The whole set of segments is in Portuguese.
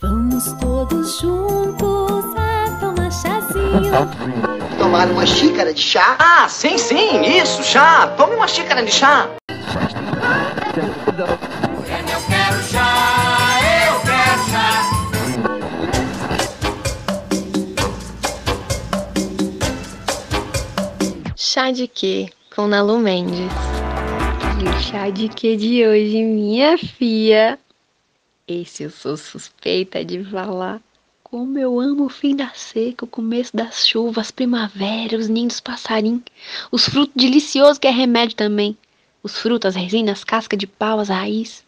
Vamos todos juntos a tomar chazinho. Tomar uma xícara de chá? Ah, sim, sim, isso, chá. Tome uma xícara de chá. Chá de quê? Com Nalu Mendes. E o chá de quê de hoje, minha filha? Esse eu sou suspeita de falar. Como eu amo o fim da seca, o começo das chuvas, primavera, os ninhos passarinhos, os frutos deliciosos que é remédio também. Os frutos, as resinas, casca de pau, as raiz.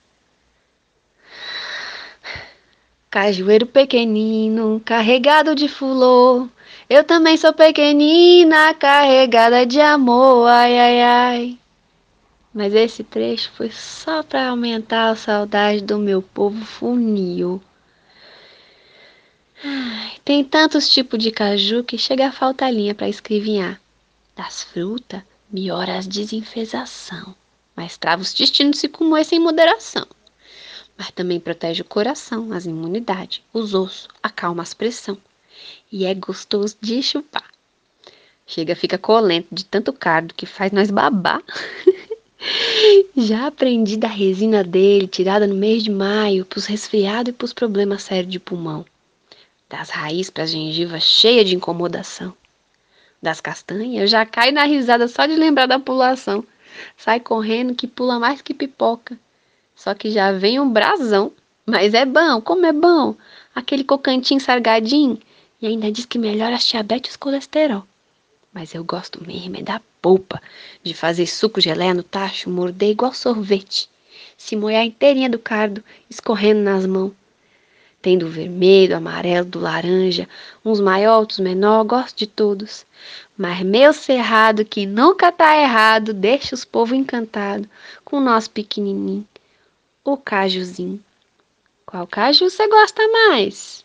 Cajueiro pequenino, carregado de fulô. Eu também sou pequenina, carregada de amor, ai, ai, ai. Mas esse trecho foi só para aumentar a saudade do meu povo funil. Tem tantos tipos de caju que chega a faltar linha para escrevinhar. Das frutas, melhora a desenfesação, mas trava os destinos se comer sem moderação. Mas também protege o coração, as imunidades, os ossos, acalma as pressão. E é gostoso de chupar. Chega, fica colento de tanto cardo que faz nós babar. Já aprendi da resina dele, tirada no mês de maio, pros resfriados e pros problemas sérios de pulmão. Das raízes pras gengivas cheia de incomodação. Das castanhas, eu já caio na risada só de lembrar da pulação. Sai correndo que pula mais que pipoca. Só que já vem um brasão. Mas é bom, como é bom. Aquele cocantinho sargadinho. E ainda diz que melhora as diabetes e o colesterol. Mas eu gosto mesmo é da polpa, de fazer suco geleia no tacho, morder igual sorvete, se molhar inteirinha do cardo, escorrendo nas mãos. Tem do vermelho, do amarelo, do laranja, uns maior, outros menor, gosto de todos. Mas meu cerrado, que nunca tá errado, deixa os povo encantado com o nosso pequenininho, o cajuzinho. Qual caju você gosta mais?